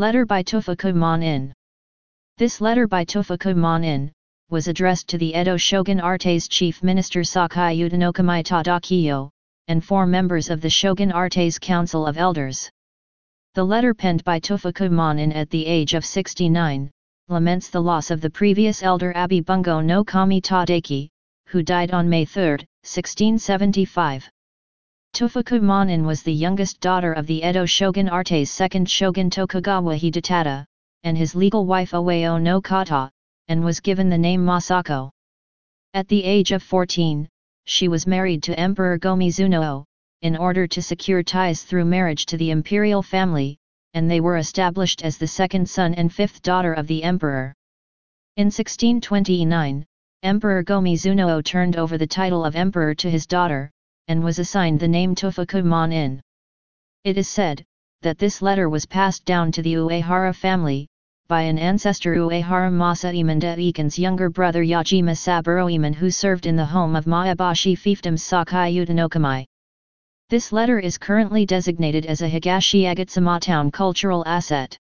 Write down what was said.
Letter by Tofuku In. This letter by Tofuku In, was addressed to the Edo shogunate's chief minister Sakai Utanokami Tadakiyo, and four members of the shogunate's council of elders. The letter penned by Tofuku In at the age of 69, laments the loss of the previous elder Abe Bungo no Kami Tadaaki, who died on May 3, 1675. Tofuku Manin was the youngest daughter of the Edo shogunate's second shogun Tokugawa Hidetada, and his legal wife Oeyo no Kata, and was given the name Masako. At the age of 14, she was married to Emperor Go-Mizunoo, in order to secure ties through marriage to the imperial family, and they were established as the second son and fifth daughter of the emperor. In 1629, Emperor Go-Mizunoo turned over the title of emperor to his daughter, and was assigned the name Tofuku in. It is said, that this letter was passed down to the Uehara family, by an ancestor Uehara Masa Imanda Iken's younger brother Yajima Saburo Iman who served in the home of Maebashi fiefdoms Sakai Utanokami. This letter is currently designated as a Higashi Agatsuma town cultural asset.